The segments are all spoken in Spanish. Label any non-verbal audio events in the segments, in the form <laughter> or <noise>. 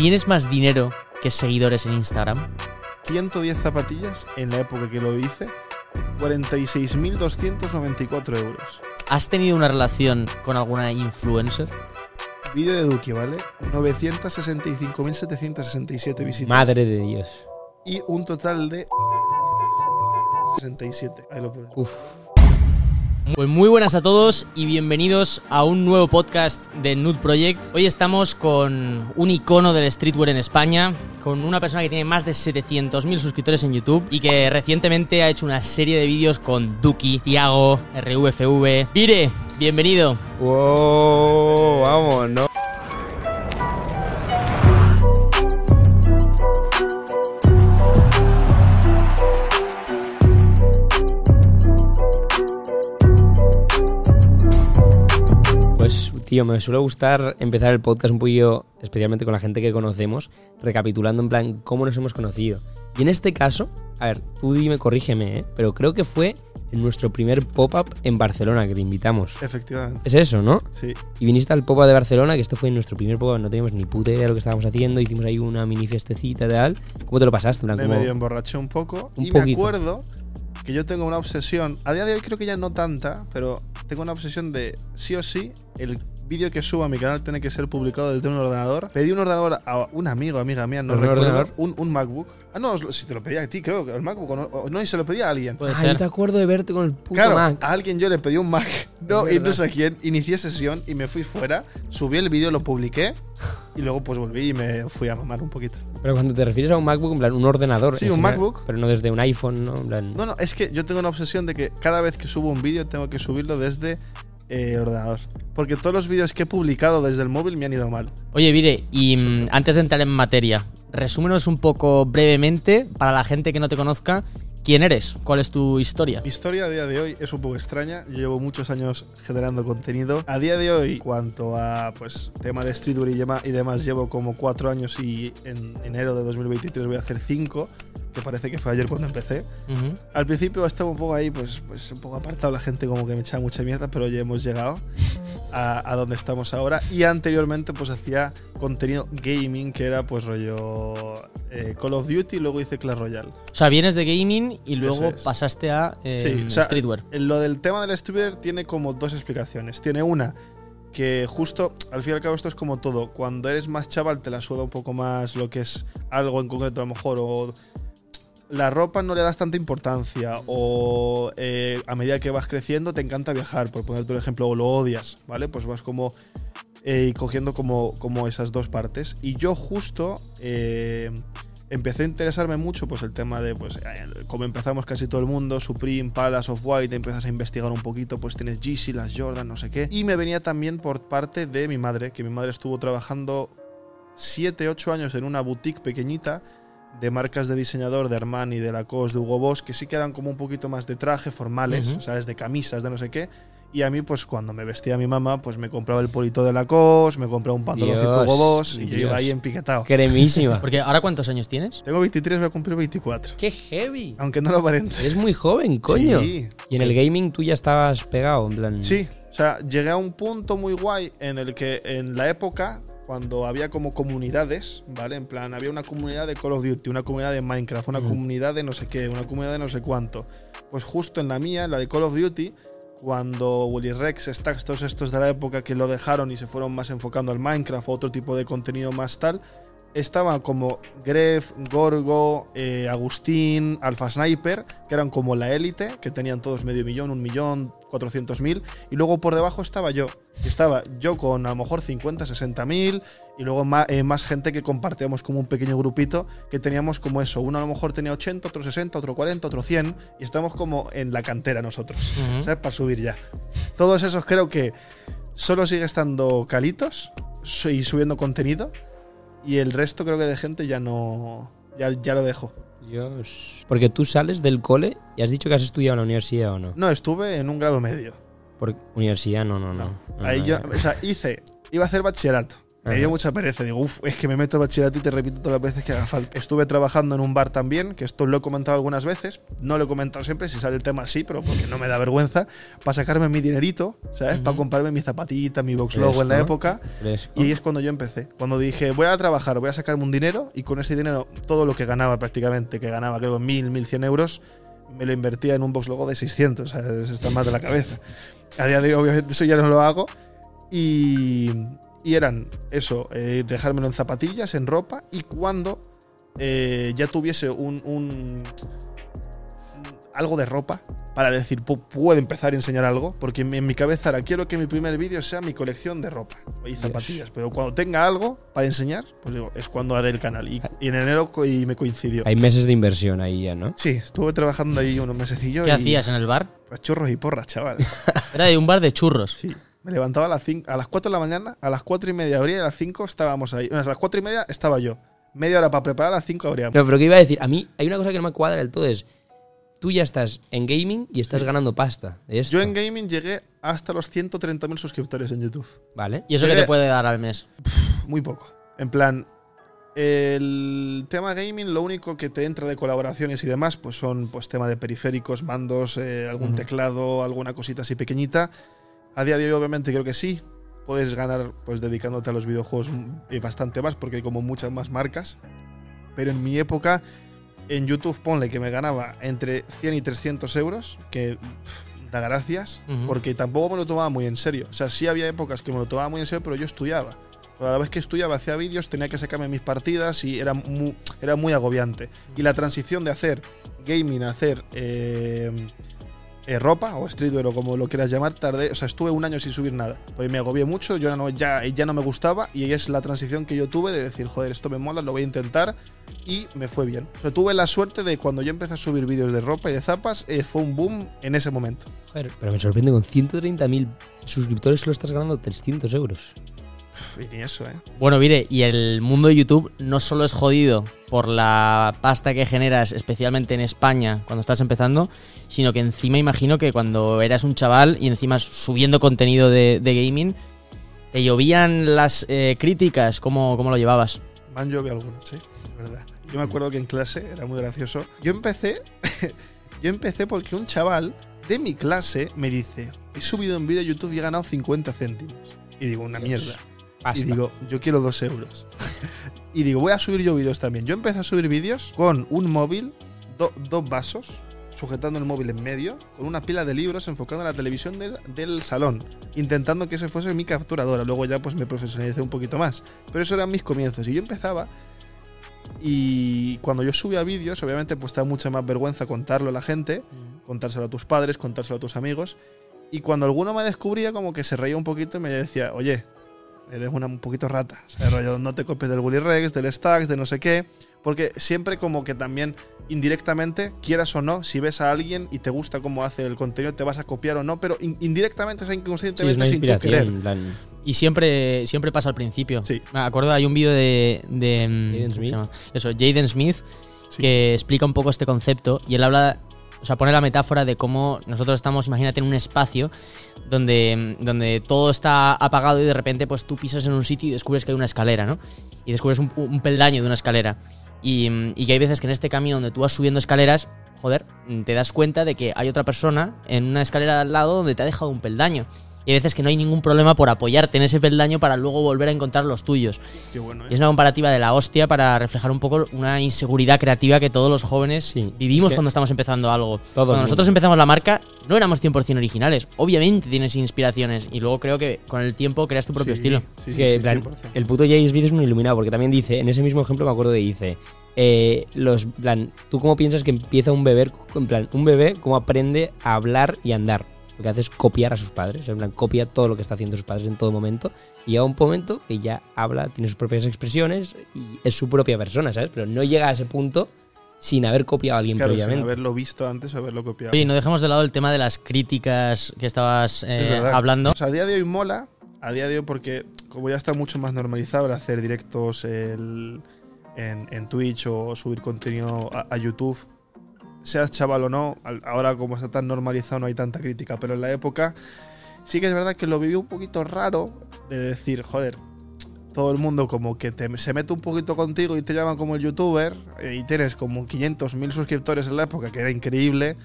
¿tienes más dinero que seguidores en Instagram? 110 zapatillas en la época que lo hice, 46.294 euros. ¿Has tenido una relación con alguna influencer? Vídeo de Duki, ¿vale? 965.767 visitas. Madre de Dios. Y un total de 67. Ahí lo puedes. Uf. Pues muy buenas a todos y bienvenidos a un nuevo podcast de Nude Project. Hoy estamos con un icono del streetwear en España, con una persona que tiene más de 700.000 suscriptores en YouTube y que recientemente ha hecho una serie de vídeos con Duki, Tiago, RVFV. Vire, bienvenido. Wow, vamos, ¿no? Tío, me suele gustar empezar el podcast un poquillo, especialmente con la gente que conocemos, recapitulando en plan cómo nos hemos conocido. Y en este caso, a ver, tú dime, corrígeme, ¿eh? pero creo que fue en nuestro primer pop-up en Barcelona que te invitamos. Efectivamente. Es eso, ¿no? Sí. Y viniste al pop-up de Barcelona, que esto fue nuestro primer pop-up, no teníamos ni puta idea de lo que estábamos haciendo, hicimos ahí una mini fiestecita y tal. ¿Cómo te lo pasaste? En plan, Me como- medio emborraché un poco. Un y me poquito. acuerdo que yo tengo una obsesión. A día de hoy creo que ya no tanta, pero tengo una obsesión de sí o sí el vídeo que suba a mi canal tiene que ser publicado desde un ordenador. Pedí un ordenador a un amigo, amiga mía, no ¿Un recuerdo. ordenador? Un, un MacBook. Ah, no, si te lo pedía a ti, creo que el MacBook. o No, o no, y se lo pedía a alguien. Puede Ah, yo te acuerdo de verte con el puto Claro, Mac. a alguien yo le pedí un Mac, no, y no sé a quién, inicié sesión y me fui fuera, subí el vídeo, lo publiqué y luego pues volví y me fui a mamar un poquito. Pero cuando te refieres a un MacBook, en plan, un ordenador. Sí, un general, MacBook. Pero no desde un iPhone, ¿no? En plan, No, no, es que yo tengo una obsesión de que cada vez que subo un vídeo tengo que subirlo desde eh, ordenador. Porque todos los vídeos que he publicado desde el móvil me han ido mal. Oye, Vire, y mm, antes de entrar en materia, resúmenos un poco brevemente, para la gente que no te conozca, quién eres, cuál es tu historia. Mi historia a día de hoy es un poco extraña. Yo llevo muchos años generando contenido. A día de hoy, cuanto a pues tema de streetwear y, demás, llevo como cuatro años y en enero de 2023 voy a hacer cinco, que parece que fue ayer cuando empecé. Al principio estaba un poco ahí, pues, pues un poco apartado, la gente como que me echaba mucha mierda, pero ya hemos llegado a, a donde estamos ahora. Y anteriormente pues hacía contenido gaming, que era pues rollo eh, Call of Duty, y luego hice Clash Royale. O sea, vienes de gaming y luego es. pasaste a eh, Sí, o sea, streetwear. Lo del tema del streamer tiene como dos explicaciones. Tiene una que justo, al fin y al cabo esto es como todo, cuando eres más chaval te la suda un poco más lo que es algo en concreto a lo mejor o la ropa no le das tanta importancia o eh, a medida que vas creciendo te encanta viajar, por ponerte un ejemplo, o lo odias, ¿vale? Pues vas como eh, cogiendo como, como esas dos partes. Y yo justo eh, empecé a interesarme mucho pues el tema de, pues eh, como empezamos casi todo el mundo, Supreme, Palace of White, empiezas a investigar un poquito, pues tienes Yeezy, las Jordan, no sé qué. Y me venía también por parte de mi madre, que mi madre estuvo trabajando 7, 8 años en una boutique pequeñita de marcas de diseñador de Armani, de Lacoste, de Hugo Boss, que sí que eran como un poquito más de traje, formales. ¿sabes? De camisas, de no sé qué. Y a mí, pues cuando me vestía mi mamá, pues me compraba el polito de Lacoste, me compraba un pantaloncito Dios, Hugo Boss y yo iba ahí empiquetado. Cremísima. <laughs> Porque ahora cuántos años tienes? Tengo 23, voy a cumplir 24. ¡Qué heavy! Aunque no lo aparente. Eres muy joven, coño. Sí. Y en el gaming tú ya estabas pegado, en plan. Sí, o sea, llegué a un punto muy guay en el que en la época, cuando había como comunidades, ¿vale? En plan, había una comunidad de Call of Duty, una comunidad de Minecraft, una comunidad de no sé qué, una comunidad de no sé cuánto. Pues justo en la mía, la de Call of Duty, cuando Willy Rex, Stacks, todos estos de la época que lo dejaron y se fueron más enfocando al Minecraft o otro tipo de contenido más tal, estaban como Gref, Gorgo, eh, Agustín, Alpha Sniper, que eran como la élite, que tenían todos medio millón, un millón, cuatrocientos mil, y luego por debajo estaba yo. Estaba yo con a lo mejor 50, 60 mil, y luego más, más gente que compartíamos como un pequeño grupito, que teníamos como eso. Uno a lo mejor tenía 80, otro 60, otro 40, otro 100, y estamos como en la cantera nosotros. ¿sabes? Para subir ya. Todos esos creo que solo sigue estando calitos y subiendo contenido, y el resto creo que de gente ya no. Ya, ya lo dejo. Dios. Porque tú sales del cole y has dicho que has estudiado en la universidad o no. No, estuve en un grado medio. Por universidad, no, no, no. No, Ahí no, yo, no. o sea, hice, iba a hacer bachillerato. Me dio mucha pereza. Digo, uff, es que me meto a bachillerato y te repito todas las veces que haga falta. Estuve trabajando en un bar también, que esto lo he comentado algunas veces. No lo he comentado siempre, si sale el tema sí, pero porque no me da vergüenza. Para sacarme mi dinerito, ¿sabes? Para Ujú. comprarme mis zapatitas, mi box logo en la época. Fresco. Y ahí es cuando yo empecé. Cuando dije, voy a trabajar, voy a sacarme un dinero y con ese dinero, todo lo que ganaba prácticamente, que ganaba creo 1000, 1100 euros, me lo invertía en un box logo de 600. O sea, eso está más de la cabeza. A día de hoy, obviamente, eso ya no lo hago. Y, y eran eso, eh, dejármelo en zapatillas, en ropa. Y cuando eh, ya tuviese un, un- algo de ropa para decir, "Pu- puedo empezar a enseñar algo, porque en mi, cabeza era, quiero que mi primer vídeo sea mi colección de ropa y zapatillas. Pero cuando tenga algo para enseñar, pues digo, es cuando haré el canal. Y, y en enero co- y me coincidió. Hay meses de inversión ahí ya, ¿no? Sí, estuve trabajando ahí unos mesecillos. ¿Qué y- hacías en el bar? Pues churros y porras, chaval. <laughs> Era de un bar de churros. Sí. Me levantaba a las, cinco- a las 4 de la mañana, a las 4 y media abría y a las 5 estábamos ahí. Bueno, a las 4 y media estaba yo. Media hora para preparar, a las 5 abríamos. No, pero ¿qué iba a decir? A mí hay una cosa que no me cuadra del todo es, tú ya estás en gaming y estás ganando pasta. de esto, Yo en gaming llegué hasta los 130.000 suscriptores en YouTube. ¿Vale? ¿Y eso qué te puede dar al mes? Muy poco. En plan, el tema gaming, lo único que te entra de colaboraciones y demás, pues son pues tema de periféricos, mandos, eh, algún teclado, alguna cosita así pequeñita. A día de hoy, obviamente, creo que sí. Puedes ganar, pues dedicándote a los videojuegos bastante más, porque hay como muchas más marcas. Pero en mi época, en YouTube, ponle que me ganaba entre 100 y 300 euros, que pff, da gracias, porque tampoco me lo tomaba muy en serio. O sea, sí había épocas que me lo tomaba muy en serio, pero yo estudiaba. Pero a la vez que estudiaba, hacía vídeos, tenía que sacarme mis partidas y era muy, era muy agobiante. Y la transición de hacer gaming a hacer eh, eh, ropa o streetwear o como lo quieras llamar, tardé, o sea, estuve un año sin subir nada. Porque me agobié mucho, yo no, ya, ya no me gustaba y es la transición que yo tuve de decir, joder, esto me mola, lo voy a intentar y me fue bien. O tuve la suerte de cuando yo empecé a subir vídeos de ropa y de zapas, eh, fue un boom en ese momento. Joder, pero me sorprende, con 130.000 suscriptores solo estás ganando 300 euros. Y ni eso, ¿eh? Bueno, mire, y el mundo de YouTube no solo es jodido por la pasta que generas, especialmente en España, cuando estás empezando, sino que encima imagino que cuando eras un chaval y encima subiendo contenido de, de gaming, te llovían las eh, críticas, ¿cómo, ¿cómo lo llevabas? Me han llovido algunas, sí, es verdad. Yo me acuerdo que en clase era muy gracioso. Yo empecé, <laughs> yo empecé porque un chaval de mi clase me dice, he subido un vídeo a YouTube y he ganado 50 céntimos. Y digo, una mierda. Pasta. Y digo, yo quiero dos euros. <laughs> y digo, voy a subir yo vídeos también. Yo empecé a subir vídeos con un móvil, do- dos vasos, sujetando el móvil en medio, con una pila de libros enfocando en la televisión del, del salón, intentando que ese fuese mi capturadora. Luego ya pues me profesionalicé un poquito más. Pero eso eran mis comienzos. Y yo empezaba y cuando yo subía vídeos, obviamente pues te da mucha más vergüenza contarlo a la gente, contárselo a tus padres, contárselo a tus amigos. Y cuando alguno me descubría, como que se reía un poquito y me decía, oye, eres una un poquito rata. O sea, rollo, no te copies del Bully Rex, del Stacks, de no sé qué. Porque siempre como que también indirectamente, quieras o no, si ves a alguien y te gusta cómo hace el contenido, te vas a copiar o no, pero in- indirectamente, o sea, Sí, es inconscientemente, sin querer. Y siempre, siempre pasa al principio. Sí. Me acuerdo, hay un vídeo de, de, mm, Jaden ¿cómo se Smith. Eso, Jaden Smith, Sí. que explica un poco este concepto y él habla, o sea, pone la metáfora de cómo nosotros estamos, imagínate, en un espacio donde, donde todo está apagado y de repente pues tú pisas en un sitio y descubres que hay una escalera, ¿no? Y descubres un, peldaño de una escalera. Y, y que hay veces que en este camino donde tú vas subiendo escaleras, joder, te das cuenta de que hay otra persona en una escalera de al lado donde te ha dejado un peldaño. Y hay veces que no hay ningún problema por apoyarte en ese peldaño para luego volver a encontrar los tuyos. Qué bueno, ¿eh? Y es una comparativa de la hostia para reflejar un poco una inseguridad creativa que todos los jóvenes Sí, vivimos cuando estamos empezando algo. cuando mundo. nosotros empezamos la marca, no éramos 100% originales. Obviamente tienes inspiraciones y luego creo que con el tiempo creas tu propio Sí, estilo. sí, que, plan, 100%. el puto Jay Smith es un iluminado, porque también dice, en ese mismo ejemplo me acuerdo de dice, eh, los, plan, ¿tú cómo piensas que empieza un bebé, en plan, un bebé cómo aprende a hablar y a andar? Lo que hace es copiar a sus padres, en plan, copia todo lo que está haciendo sus padres en todo momento, y llega un momento que ya habla, tiene sus propias expresiones y es su propia persona, ¿sabes? Pero no llega a ese punto sin haber copiado a alguien Claro, sin previamente. haberlo visto antes o haberlo copiado. Oye, no dejemos de lado el tema de las críticas que estabas eh, Es hablando. O sea, a día de hoy mola, a día de hoy porque como ya está mucho más normalizado el hacer directos el- en, en Twitch o subir contenido a, a YouTube, seas chaval o no, ahora como está tan normalizado no hay tanta crítica, pero en la época sí que es verdad que lo viví un poquito raro de decir, joder, todo el mundo como que te- se mete un poquito contigo y te llaman como el youtuber eh, y tienes como 500, 1000 suscriptores en la época, que era increíble,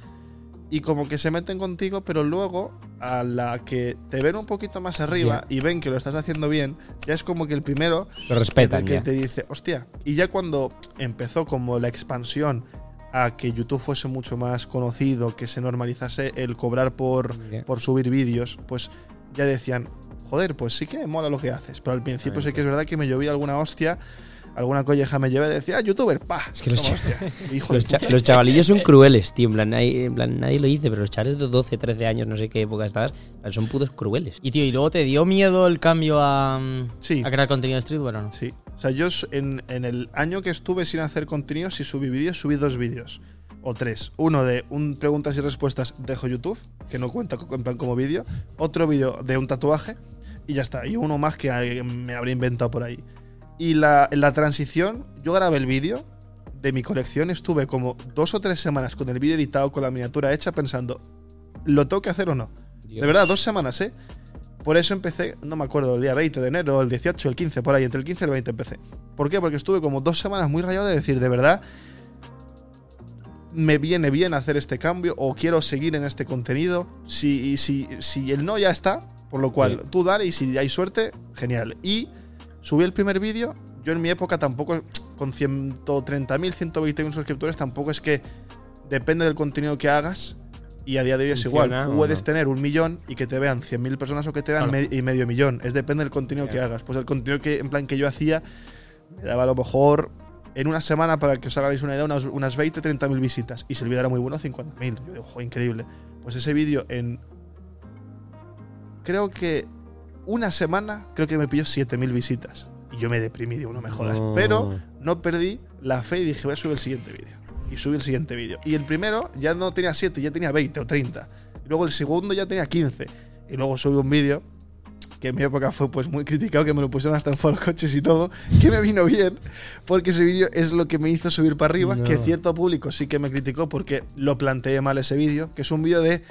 y como que se meten contigo, pero luego a la que te ven un poquito más arriba y ven que lo estás haciendo bien, ya es como que el primero Lo respetan que ya. te dice, hostia. Y ya cuando empezó como la expansión a que YouTube fuese mucho más conocido, que se normalizase el cobrar por, por subir vídeos, pues ya decían, joder, pues sí que mola lo que haces. Pero al principio sí que es verdad que me llovía alguna hostia, alguna colleja me llevé y decía, ah, youtuber, pa. Es que los cha-. <laughs> Hijo Los, cha- puta. los chavalillos son crueles, tío. En plan, nadie, en plan, nadie lo dice, pero los chavales de 12, 13 años, no sé qué época estabas, son putos crueles. Y tío, ¿y luego te dio miedo el cambio a, Sí. a crear contenido de streetwear o no? Sí. O sea, yo en, en el año que estuve sin hacer contenido, si subí vídeos, subí dos vídeos. O tres. Uno de un preguntas y respuestas dejo YouTube, que no cuenta en plan como vídeo. Otro vídeo de un tatuaje. Y ya está. Y uno más que me habré inventado por ahí. Y la, en la transición, yo grabé el vídeo de mi colección. Estuve como dos o tres semanas con el vídeo editado, con la miniatura hecha, pensando, ¿lo tengo que hacer o no? De verdad, dos semanas, ¿eh? Por eso empecé, no me acuerdo, el día 20 de enero, el 18, el 15, por ahí, entre el 15 y el 20 empecé. ¿Por qué? Porque estuve como dos semanas muy rayado de decir, de verdad, me viene bien hacer este cambio o quiero seguir en este contenido. Si, si, si el no ya está, por lo cual Sí. tú dale y si hay suerte, genial. Y subí el primer vídeo. Yo en mi época tampoco, con 130.000, 121 suscriptores, tampoco es que depende del contenido que hagas. Y a día de hoy es ¿Funciona igual. Puedes no? tener un millón y que te vean 100.000 personas o que te vean Claro. me- y medio millón. Es depende del contenido que hagas. Pues el contenido que, en plan, que yo hacía me daba a lo mejor en una semana, para que os hagáis una idea, unas, unas 20, 30 mil visitas. Y si el vídeo era muy bueno, 50 mil. Yo digo, "Jo, increíble. Pues ese vídeo en. Creo que una semana, creo que me pilló 7 mil visitas. Y yo me deprimí, digo, no me jodas. No. Pero no perdí la fe y dije, voy a subir el siguiente vídeo. Y subí el siguiente vídeo. Y el primero ya no tenía 7, ya tenía 20 o 30. Y luego el segundo ya tenía 15. Y luego subí un vídeo que en mi época fue pues muy criticado, que me lo pusieron hasta en foro coches y todo, que me vino bien, porque ese vídeo es lo que me hizo subir para arriba, No. que cierto público sí que me criticó porque lo planteé mal ese vídeo, que es un vídeo de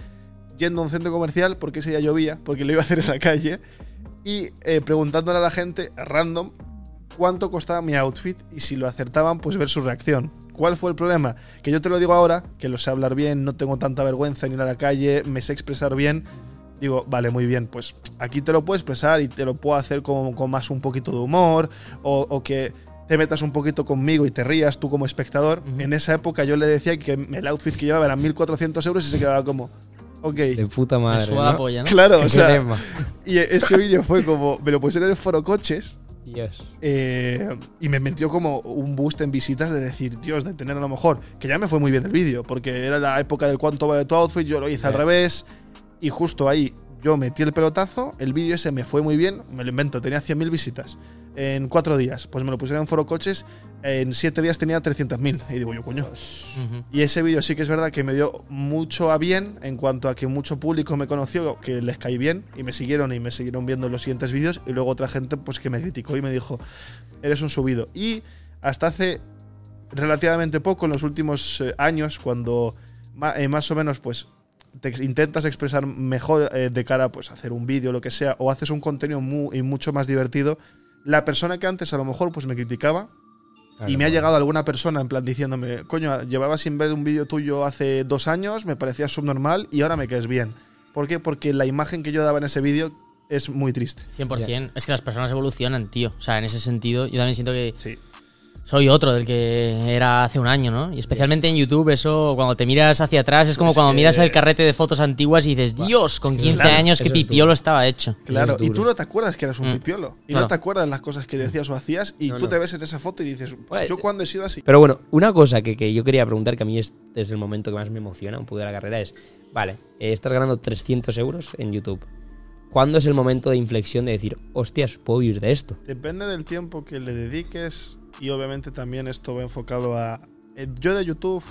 yendo a un centro comercial, porque ese día llovía, porque lo iba a hacer en la calle, y eh, preguntándole a la gente, a random, cuánto costaba mi outfit y si lo acertaban, pues ver su reacción. ¿Cuál fue el problema? Que yo te lo digo ahora, que lo sé hablar bien, no tengo tanta vergüenza en ir a la calle, me sé expresar bien. Digo, vale, muy bien, pues aquí te lo puedo expresar y te lo puedo hacer con, con más un poquito de humor o, o que te metas un poquito conmigo y te rías tú como espectador. En esa época yo le decía que el outfit que llevaba eran 1.400 euros y se quedaba como, ok. De puta Me madre. suda la ¿no? polla, ¿no? Claro, <laughs> o sea, <laughs> y ese vídeo fue como, me lo pusieron en el foro coches Dios. eh, y me metió como un boost en visitas de decir, Dios, de tener a lo mejor, que ya me fue muy bien el vídeo, porque era la época del cuánto vale tu outfit, yo lo hice al revés, y justo ahí yo metí el pelotazo, el vídeo ese me fue muy bien, me lo invento, tenía 100.000 visitas en cuatro días, pues me lo pusieron en foro coches, en siete días tenía 300.000, y digo yo, coño. Y ese vídeo sí que es verdad que me dio mucho a bien en cuanto a que mucho público me conoció, que les caí bien y me siguieron y me siguieron viendo los siguientes vídeos y luego otra gente pues que me criticó y me dijo, eres un subido. Y hasta hace relativamente poco, en los últimos eh, años, cuando eh, más o menos pues te intentas expresar mejor eh, de cara pues, a hacer un vídeo lo que sea, o haces un contenido mu- y mucho más divertido, la persona que antes a lo mejor pues me criticaba, y me ha llegado alguna persona en plan diciéndome, coño, llevaba sin ver un vídeo tuyo hace dos años, me parecía subnormal y ahora me caes bien. ¿Por qué? Porque la imagen que yo daba en ese vídeo es muy triste. 100%. Es que las personas evolucionan, tío. O sea, en ese sentido, yo también siento que Sí. Soy otro del que era hace un año, ¿no? Y especialmente en YouTube, eso, cuando te miras hacia atrás, es como Es cuando que- miras el carrete de fotos antiguas y dices, Dios, con 15 Claro, años es pipiolo estaba hecho. Claro, es y tú no te acuerdas que eras un Mm. pipiolo. Y Claro. no te acuerdas las cosas que decías o hacías y No, tú no. te ves en esa foto y dices, Pues- yo cuando he sido así. Pero bueno, una cosa que, que yo quería preguntar, que a mí este es el momento que más me emociona un poco de la carrera, es, vale, eh, estás ganando 300 euros en YouTube. ¿Cuándo es el momento de inflexión de decir, hostias, puedo vivir de esto? Depende del tiempo que le dediques y obviamente también esto va enfocado a... eh, Yo de YouTube,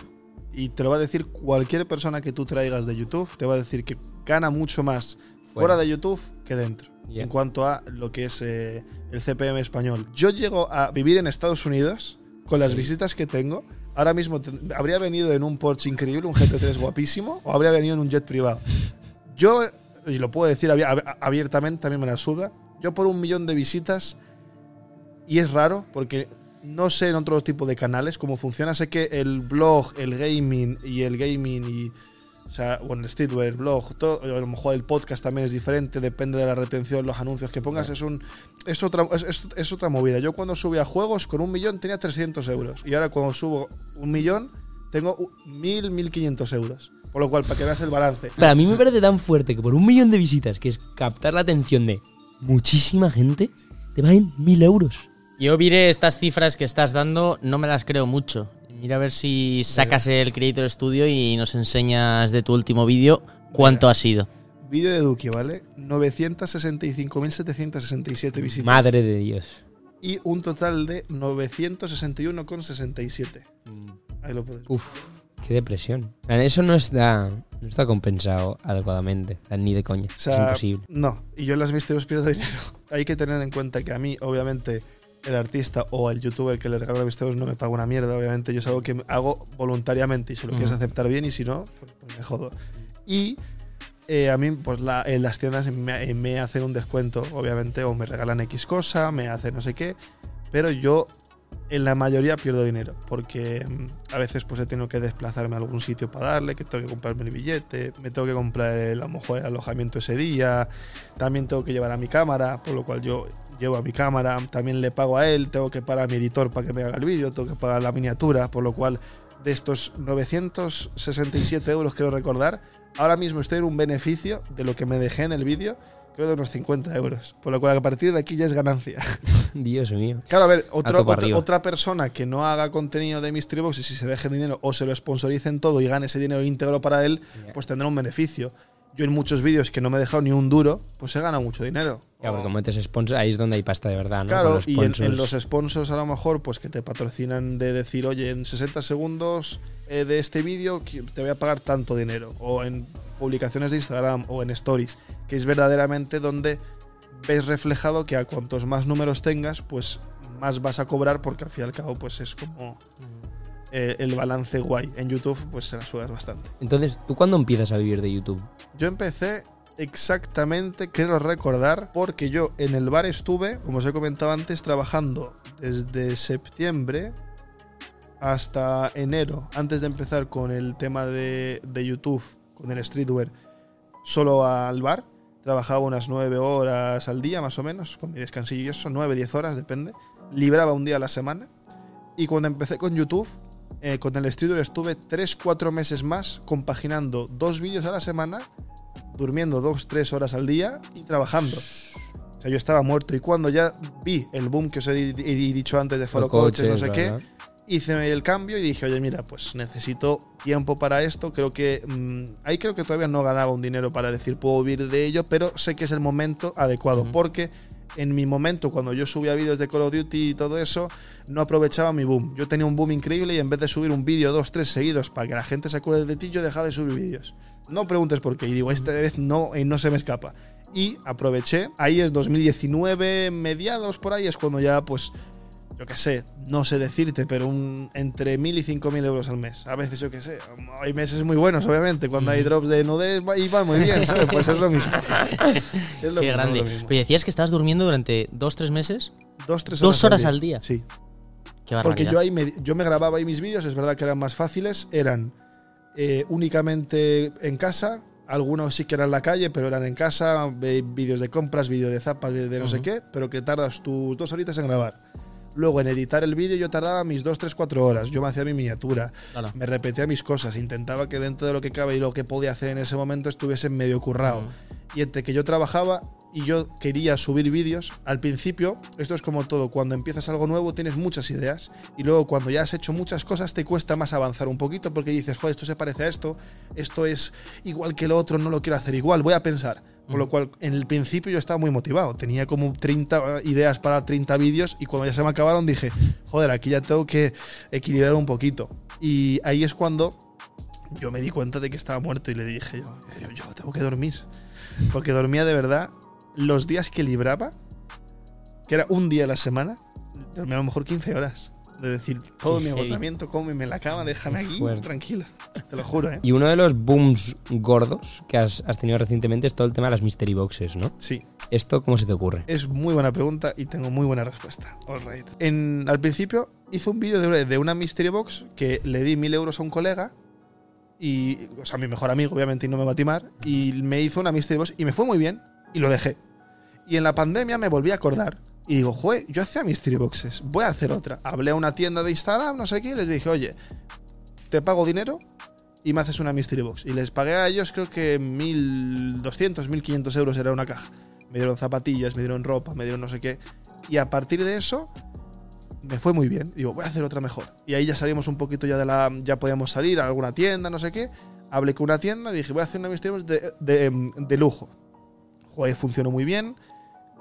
y te lo va a decir cualquier persona que tú traigas de YouTube, te va a decir que gana mucho más fuera de YouTube que dentro. Ya. En cuanto a lo que es eh, el CPM español. Yo llego a vivir en Estados Unidos con las Sí. visitas que tengo. Ahora mismo te- habría venido en un Porsche increíble, un GT3 <laughs> guapísimo, o habría venido en un jet privado. Yo, y lo puedo decir abi- ab- abiertamente, también me la suda, yo por un millón de visitas Y es raro porque no sé en otro tipo de canales cómo funciona. Sé que el blog, el gaming y el gaming y. O sea, bueno, el streetwear, el blog, todo, a lo mejor el podcast también es diferente, depende de la retención, los anuncios que pongas, es un es otra, es, es- es otra movida. Yo cuando subía juegos con un millón tenía 300 euros y ahora cuando subo un millón tengo u- 1000, 1500 euros. Por lo cual, para que veas el balance. Pero a mí me parece tan fuerte que por un millón de visitas, que es captar la atención de muchísima gente, te valen mil euros. Yo miré estas cifras que estás dando, no me las creo mucho. Mira a ver si sacas el Creator Studio y nos enseñas de tu último vídeo cuánto ha sido. Vídeo de Duki, ¿vale? 965.767 visitas. Madre de Dios. Y un total de 961,67. Ahí lo puedes ver. Uf, qué depresión. Eso no está, no está compensado adecuadamente, ni de coña. O sea, es imposible. No, y yo en las misterios pierdo dinero. <laughs> Hay que tener en cuenta que a mí, obviamente, el artista o el youtuber que le regala los misterios no me paga una mierda. Obviamente, yo es algo que hago voluntariamente y si lo quieres aceptar bien y si no, pues, pues me jodo. Y eh, a mí, pues la- en las tiendas me, me hacen un descuento, obviamente, o me regalan X cosa, me hacen no sé qué, pero yo en la mayoría pierdo dinero, porque mm, a veces pues he tenido que desplazarme a algún sitio para darle, que tengo que comprarme el billete, me tengo que comprar el, el alojamiento ese día, también tengo que llevar a mi cámara, por lo cual yo llevo a mi cámara, también le pago a él, tengo que pagar a mi editor para que me haga el vídeo, tengo que pagar la miniatura, por lo cual de estos 967 euros quiero recordar, ahora mismo estoy en un beneficio de lo que me dejé en el vídeo, creo de unos 50 euros, por lo cual a partir de aquí ya es ganancia. <laughs> Dios mío. Claro, a ver, otro- otra, otra persona que no haga contenido de Mystery Box y si se deje dinero o se lo sponsoricen todo y gane ese dinero íntegro para él, pues tendrá un beneficio. Yo en muchos vídeos que no me he dejado ni un duro, pues he ganado mucho dinero. Claro, porque como metes sponsor, ahí es donde hay pasta de verdad, ¿no? Claro, los y en, en sponsors. los sponsors a lo mejor, pues que te patrocinan de decir, oye, en 60 segundos eh, de este vídeo te voy a pagar tanto dinero. O en publicaciones de Instagram o en stories, que es verdaderamente donde ves reflejado que a cuantos más números tengas, pues más vas a cobrar, porque al fin y al cabo, pues es como eh, el balance guay. En YouTube, pues se la sudas bastante. Entonces, ¿tú cuándo empiezas a vivir de YouTube? Yo empecé exactamente, quiero recordar, porque yo en el bar estuve, como os he comentado antes, trabajando desde septiembre hasta enero, antes de empezar con el tema de, de YouTube, con el streetwear, solo al bar. Trabajaba unas 9 horas al día, más o menos, con mi descansillo y eso, 9, 10 horas, depende. Libraba un día a la semana. Y cuando empecé con YouTube, eh, con el streetwear estuve 3-4 meses más compaginando dos vídeos a la semana durmiendo dos, tres horas al día y trabajando. O sea, yo estaba muerto. Y cuando ya vi el boom que os he dicho antes de Follow Coaches, no sé qué, hice el cambio y dije, oye, mira, pues necesito tiempo para esto. Creo que mm, ahí creo que todavía no ganaba un dinero para decir puedo vivir de ello, pero sé que es el momento adecuado porque en mi momento, cuando yo subía vídeos de Call of Duty y todo eso, no aprovechaba mi boom. Yo tenía un boom increíble y en vez de subir un vídeo dos, tres seguidos para que la gente se acuerde de ti, yo dejaba de subir vídeos. No preguntes por qué. Y digo, esta vez no, y no se me escapa. Y aproveché. Ahí es 2019, mediados por ahí, es cuando ya, pues, yo qué sé, no sé decirte, pero un, entre 1.000 y 5.000 euros al mes. A veces, yo qué sé, hay meses muy buenos, obviamente. Cuando hay drops de nudez va- y van muy bien, <laughs> ¿sabes? Pues es lo mismo. Es lo Qué mismo, grande. es lo mismo. Pero decías que estabas durmiendo durante dos, tres meses. Dos, tres dos horas al día. Sí. Qué Porque yo ahí me, yo me grababa ahí mis vídeos, es verdad que eran más fáciles, eran eh, únicamente en casa, algunos sí que eran en la calle, pero eran en casa, vídeos de compras, vídeo de zapas, vídeo de no sé qué, pero que tardas tus dos horitas en grabar. Luego en editar el vídeo yo tardaba mis dos, tres, cuatro horas, yo me hacía mi miniatura, me repetía mis cosas, intentaba que dentro de lo que cabe y lo que podía hacer en ese momento estuviese medio currado. Y entre que yo trabajaba y yo quería subir vídeos, al principio, esto es como todo, cuando empiezas algo nuevo tienes muchas ideas y luego cuando ya has hecho muchas cosas te cuesta más avanzar un poquito porque dices, joder, esto se parece a esto, esto es igual que lo otro, no lo quiero hacer igual, voy a pensar. Por lo cual, en el principio yo estaba muy motivado, tenía como 30 ideas para 30 vídeos y cuando ya se me acabaron dije, joder, aquí ya tengo que equilibrar un poquito. Y ahí es cuando yo me di cuenta de que estaba muerto y le dije, yo, yo, yo tengo que dormir. Porque dormía de verdad los días que libraba, que era un día a la semana, dormía a lo mejor 15 horas. De decir, todo mi agotamiento, cómeme la cama, déjame aquí, tranquila. Te lo juro, ¿eh? Y uno de los booms gordos que has, has tenido recientemente es todo el tema de las mystery boxes, ¿no? Sí. ¿Esto cómo se te ocurre? Es muy buena pregunta y tengo muy buena respuesta. All right. En, al principio hice un vídeo de, de una Mystery Box que le di mil euros a un colega y, o sea, mi mejor amigo, obviamente, y no me va a timar, y me hizo una Mystery Box y me fue muy bien y lo dejé. Y en la pandemia me volví a acordar y digo, joder, yo hacía Mystery Boxes, voy a hacer otra. Hablé a una tienda de Instagram, no sé qué, y les dije, oye, te pago dinero y me haces una Mystery Box. Y les pagué a ellos, creo que 1.200, 1.500 euros era una caja. Me dieron zapatillas, me dieron ropa, me dieron no sé qué. Y a partir de eso, me fue muy bien. Digo, voy a hacer otra mejor. Y ahí ya salimos un poquito ya de la. Ya podíamos salir a alguna tienda, no sé qué. Hablé con una tienda, dije, voy a hacer una Mystery Box de lujo. Joder, funcionó muy bien.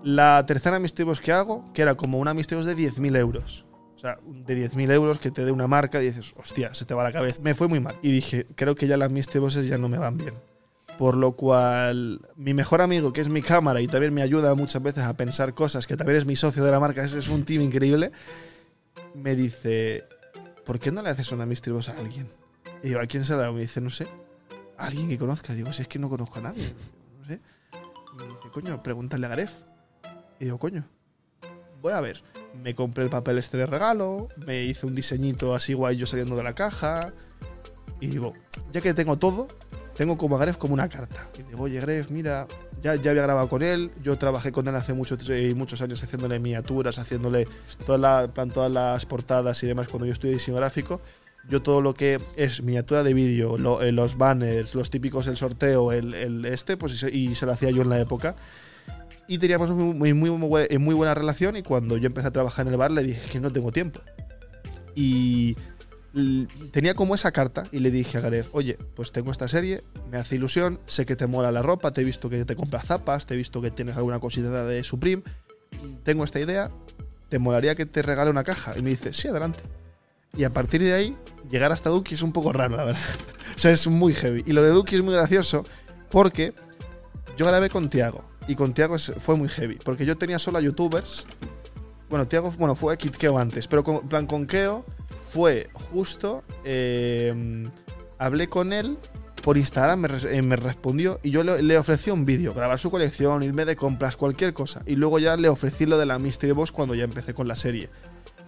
La tercera Mystery Box que hago, que era como una Mystery Box de 10.000 euros. O sea, de 10.000 euros que te dé una marca y dices, hostia, se te va la cabeza. Me fue muy mal. Y dije, creo que ya las Mystery Boxes ya no me van bien. Por lo cual, mi mejor amigo, que es mi cámara y también me ayuda muchas veces a pensar cosas, que también es mi socio de la marca, es, un team increíble, me dice, ¿por qué no le haces una Mystery Box a alguien? Y digo, ¿a quién se la hago? Me dice, no sé, alguien que conozcas. Digo, si es que no conozco a nadie. No sé. Me dice, coño, pregúntale a Garef. Y digo, coño, voy a ver. Me compré el papel este de regalo, me hice un diseñito así guay yo saliendo de la caja. Y digo, ya que tengo todo, tengo como a Gref como una carta. Y digo, oye, Gref, mira, ya, ya había grabado con él, yo trabajé con él hace muchos, eh, muchos años haciéndole miniaturas, haciéndole toda la, plan, todas las portadas y demás cuando yo estudié diseño gráfico. Yo todo lo que es miniatura de vídeo, eh, los banners, los típicos, el sorteo, el, este, pues se, y se lo hacía yo en la época y teníamos muy, muy, muy buena relación y cuando yo empecé a trabajar en el bar le dije que no tengo tiempo. Y tenía como esa carta y le dije a Gareth, oye, pues tengo esta serie, me hace ilusión, sé que te mola la ropa, te he visto que te compras zapas, te he visto que tienes alguna cosita de Supreme, tengo esta idea, ¿te molaría que te regale una caja? Y me dice, sí, adelante. Y a partir de ahí, llegar hasta Duki es un poco raro, la verdad. <laughs> o sea, es muy heavy. Y lo de Duki es muy gracioso porque yo grabé con Tiago. Y con Tiago fue muy heavy. Porque yo tenía solo a youtubers. Bueno, Tiago bueno, fue Keo antes. Pero con plan con Keo fue justo. Eh, hablé con él. Por Instagram me, eh, respondió y yo le, le ofrecí un vídeo, grabar su colección, irme de compras, cualquier cosa. Y luego ya le ofrecí lo de la Mystery Box cuando ya empecé con la serie.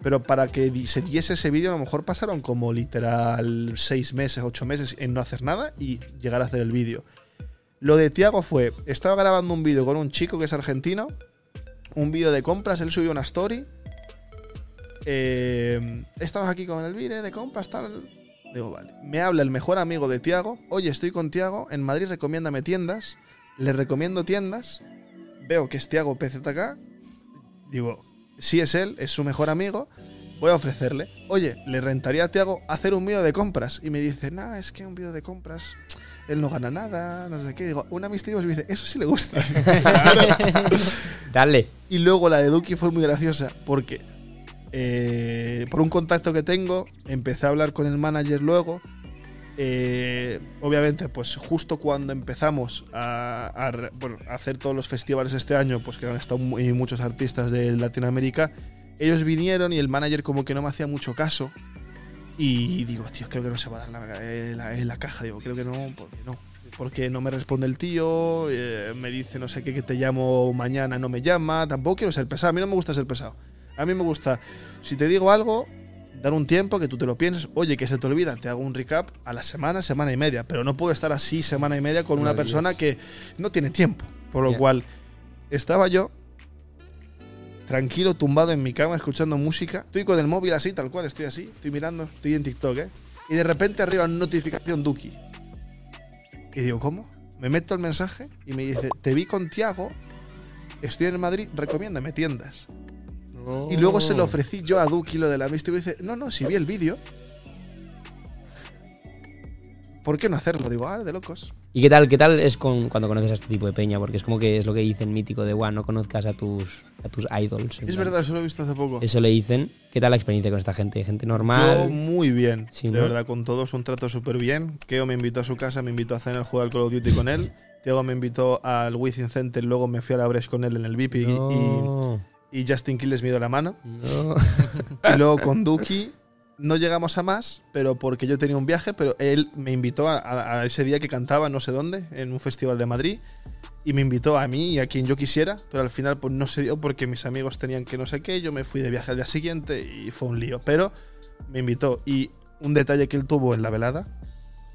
Pero para que se diese ese vídeo, a lo mejor pasaron como literal 6 meses, 8 meses en no hacer nada y llegar a hacer el vídeo. Lo de Tiago fue, estaba grabando un vídeo con un chico que es argentino, un vídeo de compras, él subió una story. Eh, estamos aquí con el vídeo de compras, tal. Digo, vale. Me habla el mejor amigo de Tiago. Oye, estoy con Tiago. En Madrid recomiéndame tiendas. Le recomiendo tiendas. Veo que es Tiago PZK. Digo, si es él, es su mejor amigo. Voy a ofrecerle. Oye, le rentaría a Tiago hacer un vídeo de compras. Y me dice, nah, es que un vídeo de compras él no gana nada, no sé qué. Digo, una misterio me dice, eso sí le gusta. <laughs> Dale. Y luego la de Duki fue muy graciosa porque eh, por un contacto que tengo, empecé a hablar con el manager luego. Eh, obviamente, pues justo cuando empezamos a, a, bueno, a, hacer todos los festivales este año, pues que han estado muy, muchos artistas de Latinoamérica, ellos vinieron y el manager como que no me hacía mucho caso. Y digo, tío, creo que no se va a dar la, la, la caja. Digo, creo que no, porque no. Porque no me responde el tío, eh, me dice no sé qué, que te llamo mañana, no me llama. Tampoco quiero ser pesado. A mí no me gusta ser pesado. A mí me gusta, si te digo algo, dar un tiempo, que tú te lo pienses. Oye, que se te olvida, te hago un recap a la semana, semana y media. Pero no puedo estar así semana y media con una persona que no tiene tiempo. Por lo yeah. cual, estaba yo tranquilo, tumbado en mi cama, escuchando música. Estoy con el móvil así, tal cual, estoy así, estoy mirando, estoy en TikTok, ¿eh? Y de repente arriba notificación Duki. Y digo, ¿cómo? Me meto el mensaje y me dice, te vi con Tiago, estoy en Madrid, recomiéndame tiendas. Y luego se lo ofrecí yo a Duki lo de la Mystery y me dice, no, no, si vi el vídeo. ¿Por qué no hacerlo? Digo, ah, de locos. ¿Y qué tal, qué tal es con, cuando conoces a este tipo de peña? Porque es como que es lo que dicen mítico de, guau, no conozcas a tus, a tus idols. Es verdad, eso lo he visto hace poco. Eso le dicen. ¿Qué tal la experiencia con esta gente? ¿Gente normal? Yo muy bien. Sí, de ¿no? verdad, con todos un trato súper bien. Keo me invitó a su casa, me invitó a cenar, a jugar al Call of Duty con él. Diego me invitó al Within Center, luego me fui a la Breche con él en el VIP no. y, y, Justin Quiles me dio la mano. No. <laughs> y luego con Duki no llegamos a más, pero porque yo tenía un viaje, pero él me invitó a, ese día que cantaba no sé dónde, en un festival de Madrid. y me invitó a mí y a quien yo quisiera, pero al final pues no se dio porque mis amigos tenían que no sé qué, yo me fui de viaje al día siguiente y fue un lío, pero me invitó y un detalle que él tuvo en la velada,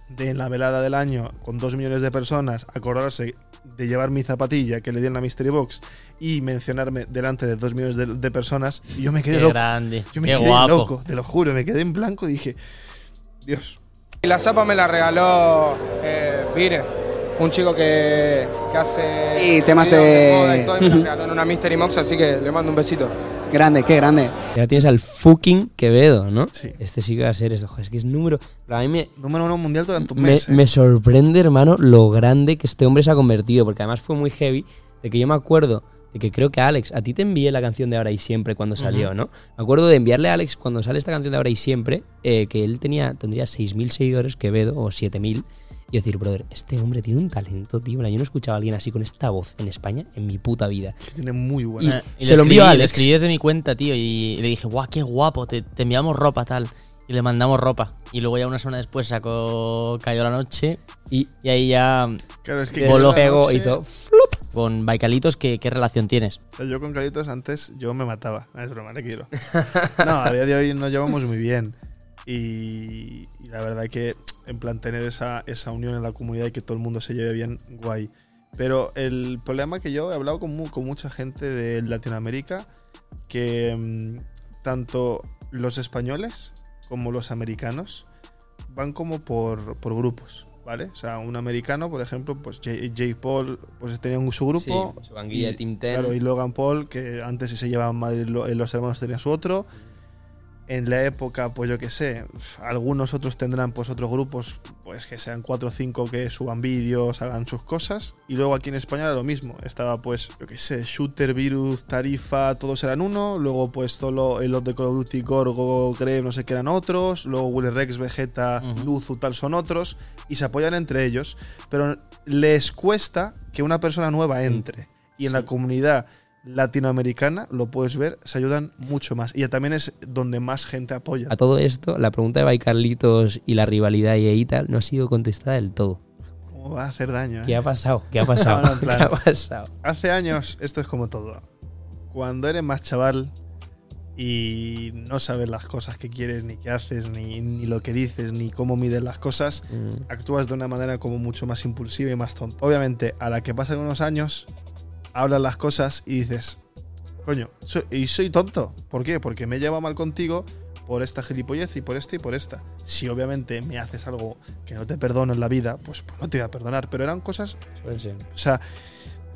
de la velada del año con dos millones de personas, acordarse de llevar mi zapatilla que le di en la Mystery Box y mencionarme delante de dos millones de, de personas, y yo me quedé Qué loco. grande. Yo me Qué quedé guapo. loco, te lo juro, me quedé en blanco y dije, Dios, Y la zapa me la regaló eh, Vire, un chico que, que hace Sí, temas de- moda y todo, y me <laughs> una Mystery Box, así que le mando un besito. Grande, qué grande. Y ahora tienes al fucking Quevedo, ¿no? Sí. Este sí que va a ser esto. Joder, es que es número. A mí me, número uno mundial durante un me, mes. ¿eh? me sorprende, hermano, lo grande que este hombre se ha convertido. Porque además fue muy heavy. De que yo me acuerdo de que creo que Alex, a ti te envié la canción de Ahora y Siempre cuando salió, ¿no? Me acuerdo de enviarle a Alex cuando sale esta canción de Ahora y Siempre, eh, que él tenía, tendría 6.000 seguidores, Quevedo, o 7.000. Y decir, brother, este hombre tiene un talento, tío. Mira, Yo no he escuchado a alguien así con esta voz en España en mi puta vida. Que tiene muy buena. Eh, y se le lo envió escribí, a Le escribí desde mi cuenta, tío, y le dije, guau, qué guapo, te, te enviamos ropa, tal. Y le mandamos ropa. Y luego ya una semana después sacó Cayó la noche. Y Y ahí ya Claro, es que esa pegó, hizo. con Baicalitos, ¿qué, qué relación tienes? Yo con Calitos antes yo me mataba. Es broma, le quiero. <laughs> No, a día de hoy nos llevamos muy bien. Y, y la verdad que, en plan, tener esa, esa unión en la comunidad y que todo el mundo se lleve bien, guay. Pero el problema que yo he hablado con, con mucha gente de Latinoamérica, que mm, tanto los españoles como los americanos van como por, por grupos, ¿vale? O sea, un americano, por ejemplo, pues Jake Paul, pues tenía un, su grupo. Sí, su y- Team Ten. Claro, y Logan Paul, que antes sí se llevaban mal, lo- los hermanos tenían su otro. En la época, pues yo qué sé, algunos otros tendrán pues otros grupos, pues que sean cuatro o cinco que suban vídeos, hagan sus cosas. Y luego aquí en España era lo mismo. Estaba pues, yo qué sé, Shooter, Virus, Tarifa, todos eran uno. Luego pues solo los de Call of Duty, Gorgo, Greve, no sé qué eran otros. Luego Willy Rex, Vegeta, Ujú. Luzu, tal son otros. Y se apoyan entre ellos. Pero les cuesta que una persona nueva entre. Y en la comunidad latinoamericana, lo puedes ver, se ayudan mucho más. Y también es donde más gente apoya. A todo esto, la pregunta de Baicarlitos y la rivalidad y ahí tal no ha sido contestada del todo. ¿Cómo va a hacer daño? eh? ¿Qué ha pasado? ¿Qué ha pasado? No, no, <laughs> ¿Qué ha pasado? Hace años, esto es como todo. Cuando eres más chaval y no sabes las cosas que quieres, ni qué haces, ni, ni lo que dices, ni cómo mides las cosas, Mm, actúas de una manera como mucho más impulsiva y más tonta. Obviamente, a la que pasan unos años, hablas las cosas y dices, coño, soy, y soy tonto. ¿Por qué? Porque me he llevado mal contigo por esta gilipollez y por esta y por esta. Si obviamente me haces algo que no te perdono en la vida, pues, pues no te voy a perdonar. Pero eran cosas o sea,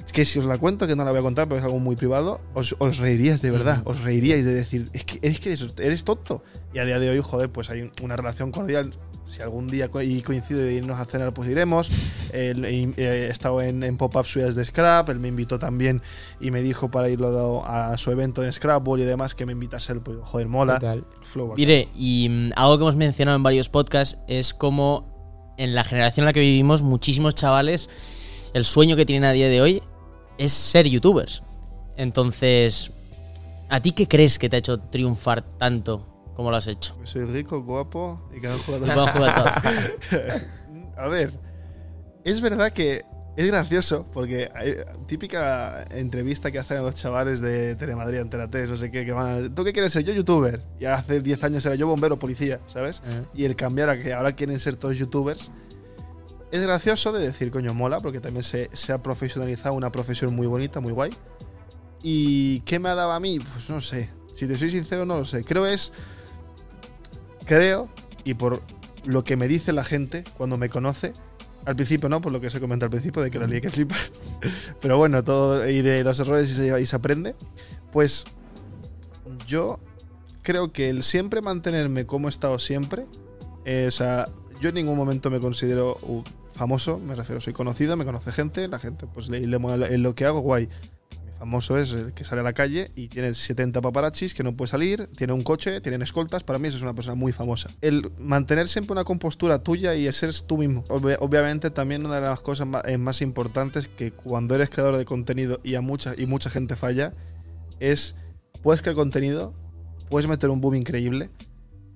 es que si os la cuento, que no la voy a contar porque es algo muy privado, os, os reiríais de verdad. Os reiríais de decir, es que, es que eres, eres tonto. Y a día de hoy, joder, pues hay una relación cordial. Si algún día co- y coincide de irnos a cenar, pues iremos. Él, y, eh, he estado en, en pop-up suyas de Scrap. Él me invitó también y me dijo para irlo a, a su evento en Scrapball y demás que me invitase. Pues, joder, mola. ¿Qué tal? Flow. Mire, y mm, algo que hemos mencionado en varios podcasts es como en la generación en la que vivimos, muchísimos chavales, el sueño que tienen a día de hoy es ser youtubers. Entonces, ¿a ti qué crees que te ha hecho triunfar tanto como lo has hecho? Pues soy rico, guapo y que juego <laughs> Buen jugador. <laughs> A ver, es verdad que es gracioso porque hay típica entrevista que hacen los chavales de Telemadrid, Antena 3, no sé qué, que van a, ¿tú qué quieres ser? Yo youtuber. Y hace 10 años era yo bombero, policía, ¿sabes? Y el cambiar a que ahora quieren ser todos youtubers. Es gracioso de decir, coño, mola, porque también se, se ha profesionalizado una profesión muy bonita, muy guay. ¿Y qué me ha dado a mí? Pues no sé. Si te soy sincero, no lo sé. Creo es. Creo, y por lo que me dice la gente cuando me conoce, al principio no, por lo que se comenta al principio, de que la lié que flipas. <laughs> Pero bueno, todo. Y de los errores y se, y se aprende. Pues. Yo creo que el siempre mantenerme como he estado siempre. eh, o sea, yo en ningún momento me considero uh, famoso, me refiero, soy conocido, me conoce gente, la gente pues le, lo que hago, guay. Famoso es el que sale a la calle y tiene 70 paparachis que no puede salir, tiene un coche, tienen escoltas, para mí eso es una persona muy famosa. El mantener siempre una compostura tuya y ser tú mismo. Obvi- obviamente también una de las cosas eh, más, importantes que cuando eres creador de contenido y a mucha, y mucha gente falla es, puedes crear contenido, puedes meter un boom increíble,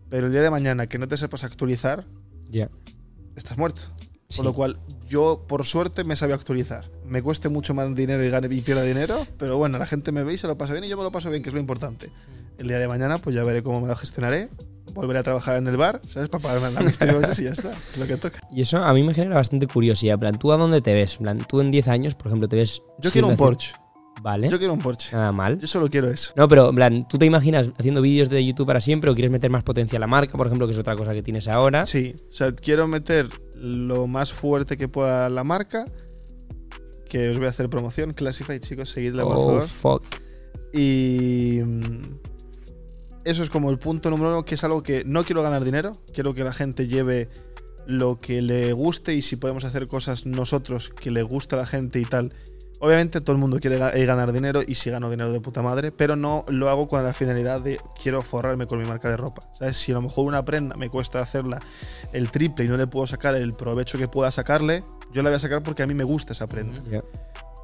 pero el día de mañana que no te sepas actualizar, Ya. estás muerto. Sí. Con lo cual, yo, por suerte, me sabía actualizar. Me cueste mucho más dinero y gane y pierda dinero, pero bueno, la gente me ve y se lo pasa bien y yo me lo paso bien, que es lo importante. El día de mañana, pues ya veré cómo me lo gestionaré. Volveré a trabajar en el bar, ¿sabes? Para pagarme la misteriosa y ya está. Es lo que toca. Y eso a mí me genera bastante curiosidad. Plan, ¿tú a dónde te ves? Plan, tú en 10 años, por ejemplo, te ves. Yo quiero un Porsche. Vale. Yo quiero un Porsche. Nada mal. Yo solo quiero eso. No, pero en plan, ¿tú te imaginas haciendo vídeos de YouTube para siempre o quieres meter más potencia a la marca, por ejemplo, que es otra cosa que tienes ahora? Sí, o sea, quiero meter lo más fuerte que pueda la marca. Que os voy a hacer promoción. Classify, chicos, seguidla, por oh, favor. fuck. Y mm, eso es como el punto número uno, que es algo que no quiero ganar dinero, quiero que la gente lleve lo que le guste y si podemos hacer cosas nosotros que le gusta a la gente y tal. Obviamente todo el mundo quiere eh, ganar dinero y si gano dinero de puta madre, pero no lo hago con la finalidad de quiero forrarme con mi marca de ropa. ¿Sabes? Si a lo mejor una prenda me cuesta hacerla el triple y no le puedo sacar el provecho que pueda sacarle, yo la voy a sacar porque a mí me gusta esa prenda Ya.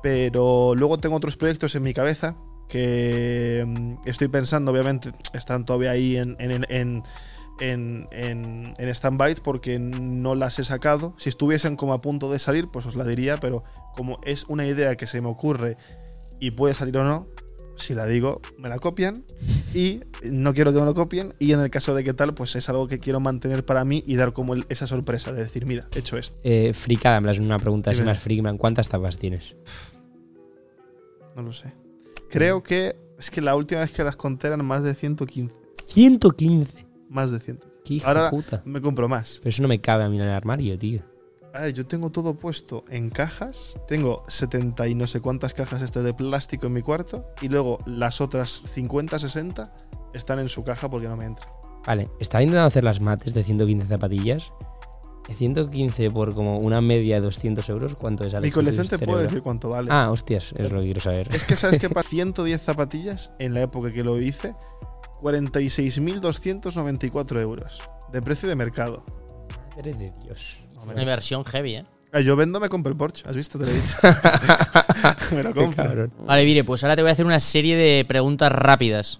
pero luego tengo otros proyectos en mi cabeza que mm, estoy pensando, obviamente, están todavía ahí en, en, en, en, en, en- en stand-by porque no las he sacado. Si estuviesen como a punto de salir, pues os la diría, pero como es una idea que se me ocurre y puede salir o no, si la digo, me la copian <laughs> y no quiero que me lo copien y en el caso de que tal, pues es algo que quiero mantener para mí y dar como el- esa sorpresa de decir, mira, he hecho esto. Eh, fricada, es una pregunta así más plan, ¿cuántas tapas tienes? No lo sé. Creo que es que la última vez que las conté eran más de 115. 115. Más de 100. ¿Qué hijo Ahora- de puta? Me compro más. Pero eso no me cabe a mí en el armario, tío. A ver, yo tengo todo puesto en cajas. Tengo 70 y no sé cuántas cajas estas de plástico en mi cuarto. Y luego las otras 50, 60 están en su caja porque no me entra. Vale, estaba intentando hacer las mates de 115 zapatillas. De 115 por como una media de 200 euros, ¿cuánto es? Mi colección te ¿Tu puedo cerebro? decir cuánto vale. Ah, hostias, es lo que quiero saber. Es que sabes que para 110 zapatillas, en la época que lo hice, 46.294 euros. De precio de mercado. Madre de Dios. Una inversión heavy, ¿eh? Ah, Yo vendo, me compro el Porsche. ¿Has visto? Te lo he dicho. <laughs> <laughs> me lo compro. cabrón. Vale, Vire, pues ahora te voy a hacer una serie de preguntas rápidas.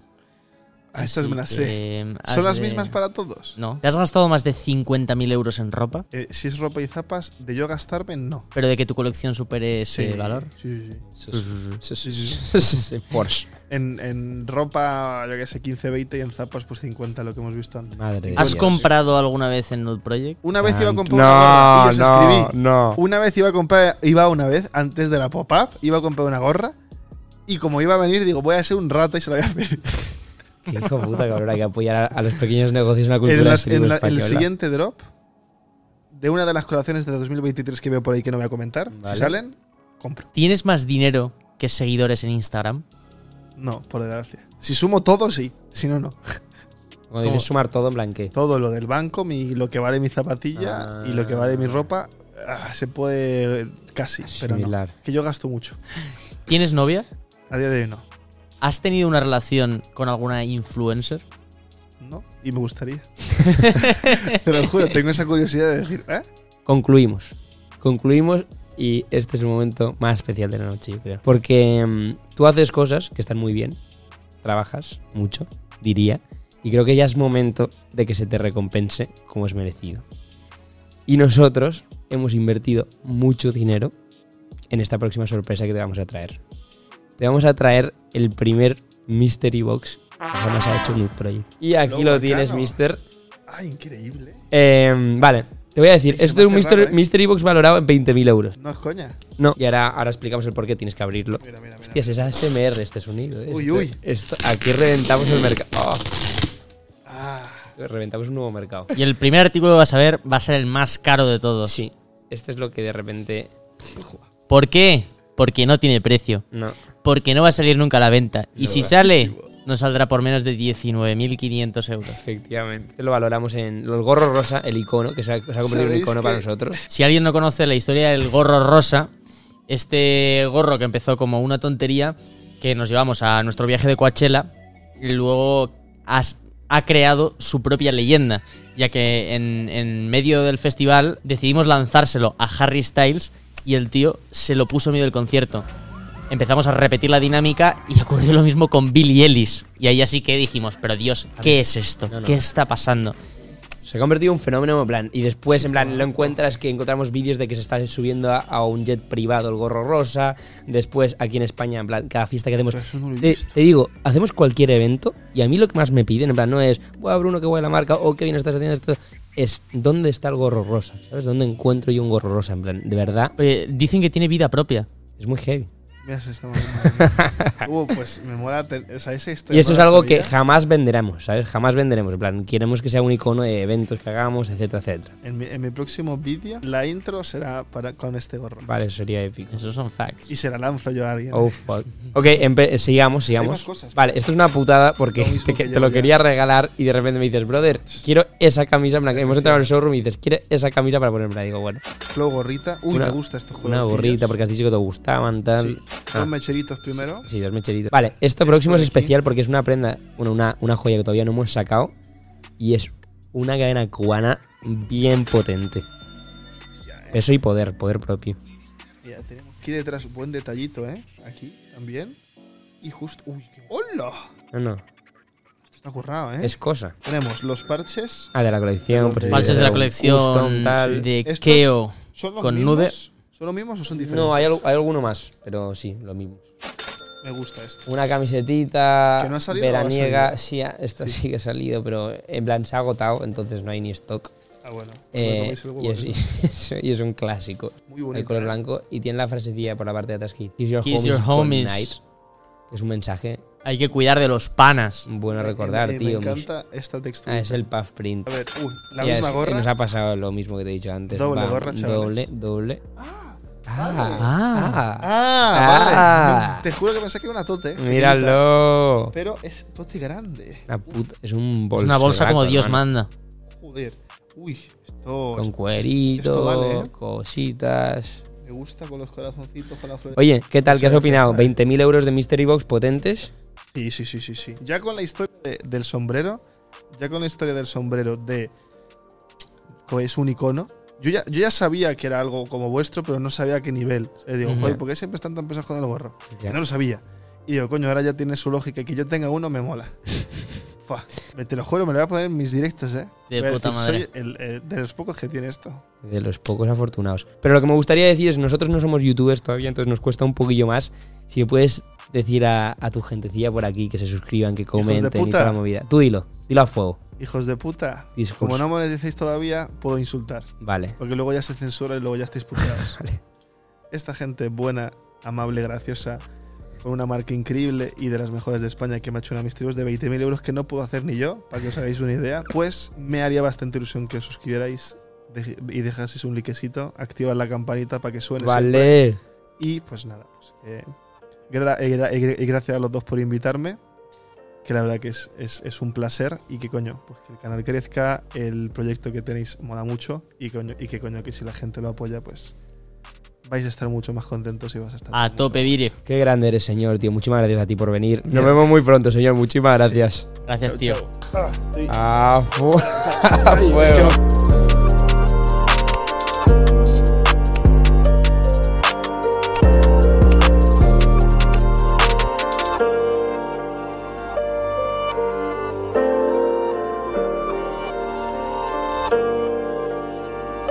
Ah, estas me las sé. que, has ¿Son las de- mismas para todos? No. ¿Te has gastado más de 50.000 euros en ropa? Eh, si es ropa y zapas, de yo gastarme, no. Pero de que tu colección supere ese valor. Sí, sí, sí. Sí, sí, sí. Porsche. En, en ropa, yo que sé, 15, 20 y en zapas, pues 50, lo que hemos visto antes. Madre ¿Has Dios. comprado alguna vez en Nude Project? Una vez iba a Ah, comprar una gorra y no, escribí. no. Una vez iba a comprar, iba una vez, antes de la pop-up, iba a comprar una gorra. Y como iba a venir, digo, voy a ser un rata y se la voy a pedir. Qué hijo puta, cabrón. Hay que apoyar a, a los pequeños negocios en la cultura En, las- en la- el siguiente drop, de una de las colaboraciones de 2023 que veo por ahí que no voy a comentar, Vale. si salen, compro. ¿Tienes más dinero que seguidores en Instagram? No, por desgracia. Si sumo todo, sí. Si no, no. Cuando dices sumar todo en blanque. Todo lo del banco, mi, lo que vale mi zapatilla y lo que vale mi ropa, ah, se puede casi, pero no. Similar. Que yo gasto mucho. ¿Tienes novia? A día de hoy no. ¿Has tenido una relación con alguna influencer? ¿No? Y me gustaría. <laughs> Te lo juro, tengo esa curiosidad de decir, ¿eh? Concluimos. Concluimos y este es el momento más especial de la noche, yo creo. Porque mm, tú haces cosas que están muy bien, trabajas mucho, diría, y creo que ya es momento de que se te recompense como es merecido. Y nosotros hemos invertido mucho dinero en esta próxima sorpresa que te vamos a traer. Te vamos a traer el primer Mystery Box que jamás ha hecho Nude Project. Y aquí Lo lo tienes. Mister. Ah, increíble. Eh, vale, te voy a decir, esto es un raro, ¿eh? mystery box valorado en 20.000 euros. No es coña. No. Y ahora, ahora explicamos el por qué tienes que abrirlo. Mira, mira, mira. Hostias, es ASMR este sonido. ¿eh? Uy, uy. esto- aquí reventamos el mercado. Oh, Ah, reventamos un nuevo mercado. Y el primer artículo que vas a ver va a ser el más caro de todos. Sí, este es lo que de repente. ¿Por qué? Porque no tiene precio. No. Porque no va a salir nunca a la venta. Y No, si sale, no saldrá por menos de 19.500 euros. Efectivamente. Lo valoramos en el gorro rosa, el icono, que se ha, se ha convertido en un ¿Sabéis icono para nosotros. Si alguien no conoce la historia del gorro rosa, este gorro que empezó como una tontería, que nos llevamos a nuestro viaje de Coachella, y luego has- ha creado su propia leyenda, ya que en, en medio del festival decidimos lanzárselo a Harry Styles y el tío se lo puso en medio del concierto. Empezamos a repetir la dinámica y ocurrió lo mismo con Billy Ellis. Y ahí así que dijimos, pero Dios, ¿qué es esto? No, no. ¿Qué está pasando? Se ha convertido en un fenómeno en plan. Y después, en plan, lo encuentras que encontramos vídeos de que se está subiendo a, a un jet privado el gorro rosa. Después, aquí en España, en plan, cada fiesta que hacemos. Eso no lo he Te, visto. te digo, hacemos cualquier evento y a mí lo que más me piden, en plan, no es, a Bruno, qué guay la marca, o qué bien estás haciendo esto. Es, ¿dónde está el gorro rosa? ¿Sabes? ¿Dónde encuentro yo un gorro rosa? En plan, de verdad, dicen que tiene vida propia. es muy heavy. Mira, se está uh, <laughs> pues me mola. te- o sea, esa historia Y eso es algo que jamás venderemos, ¿sabes? Jamás venderemos. En plan, queremos que sea un icono de eventos que hagamos, etcétera, etcétera. En mi, en mi próximo vídeo, la intro será para, con este gorro. Vale, eso sería épico. Esos son facts. Y se la lanzo yo a alguien. Oh, fuck. Ok, empe- sigamos, sigamos. más cosas. Vale, esto es una putada porque Lo te, <laughs> que te yo lo quería regalar y de repente me dices, brother, quiero esa camisa. Plan, hemos entrado en el showroom y dices, quiero esa camisa para ponerme. Digo, bueno, Luego gorrita. Uy, Una- me gusta esto. una gorrita porque has dicho que te gustaban, tal. Sí. Ah. Dos mecheritos primero. Sí, dos mecheritos. Vale, esto próximo es aquí. especial porque es una prenda, bueno, una, una joya que todavía no hemos sacado y es una cadena cubana bien potente. Peso y poder, poder propio. Mira, tenemos aquí detrás buen detallito, ¿eh? Aquí también. Y justo. Uy, qué. ¡Hola! No, no, Esto está currado, ¿eh? es cosa. Tenemos los parches. Ah, de la colección. Los pues, de- Parches de la colección custom, tal. de Estos- Keo. ¿Son los Con mismos? nude. ¿Son los mismos o son diferentes? No, hay, al- hay alguno más, pero sí, lo mismo. Me gusta esto. Una camisetita ¿Que no ha salido o ha veraniega. salido? Sí, ha- esta sí. que ha salido, pero en plan se ha agotado, entonces no hay ni stock. Ah, bueno. Eh, coméis el huevo, y, es, y <laughs> es- y es un clásico. Muy bonito. el color ¿eh? blanco y tiene la frasecilla por la parte de atrás que Kiss your Kiss homies, your good homies. night, que es un mensaje Hay que cuidar de los panas. bueno a recordar, me, tío. Me encanta esta textura. Ah, es el puff print. A ver, uy, la Ya, misma es- gorra. Nos ha pasado lo mismo que te he dicho antes. Doble gorra, chavales. Doble, doble. Ah, Ah, vale. ah, Ah, Ah. vale. Te juro que pensé que era una tote. <laughs> míralo. Pero es tote grande. Una puta- es un bolso. Es una bolsa como Dios manda. Joder. Uy, esto. Con cuerito, esto vale, ¿eh? cositas. Me gusta con los corazoncitos, con la flor. Oye, ¿qué tal? ¿Qué has opinado? gracias. ¿20.000 euros de Mystery Box potentes? Sí, sí, sí, sí, sí. Ya con la historia de- del sombrero, ya con la historia del sombrero de que es un icono, yo ya, yo ya sabía que era algo como vuestro, pero no sabía a qué nivel. Eh, digo, joder, ¿por qué siempre están tan pesados con el gorro? Ya. No lo sabía. Y digo, coño, ahora ya tiene su lógica. y Que yo tenga uno me mola. <laughs> Fua. Me te lo juro, me lo voy a poner en mis directos, ¿eh? De Voy a puta decir, madre. Soy el, eh, de los pocos que tiene esto. De los pocos afortunados. Pero lo que me gustaría decir es, nosotros no somos youtubers todavía, entonces nos cuesta un poquillo más. Si me puedes decir a, a tu gentecilla por aquí que se suscriban, que comenten y puta. toda la movida. Tú dilo, dilo a fuego. Hijos de puta. Discurso. Como no moneticéis todavía, puedo insultar. Vale. Porque luego ya se censura y luego ya estáis puteados. <laughs> Vale. Esta gente buena, amable, graciosa, con una marca increíble y de las mejores de España que me ha hecho una Mystery de 20.000 euros que no puedo hacer ni yo, para que os hagáis una idea, pues me haría bastante ilusión que os suscribierais y dejaseis un likecito, activar la campanita para que suene. siempre. Vale. Y pues nada, pues que gra- y gra- y gracias a los dos por invitarme, que la verdad que es, es- es un placer y que coño, pues que el canal crezca, el proyecto que tenéis mola mucho y, coño, y que coño, que si la gente lo apoya, pues vais a estar mucho más contentos y vas a estar... A tope, Vire. Qué grande eres, señor, tío. Muchísimas gracias a ti por venir. Nos vemos muy pronto, señor. Muchísimas gracias. Gracias, tío. chao. Ah, <laughs> <laughs> estoy- A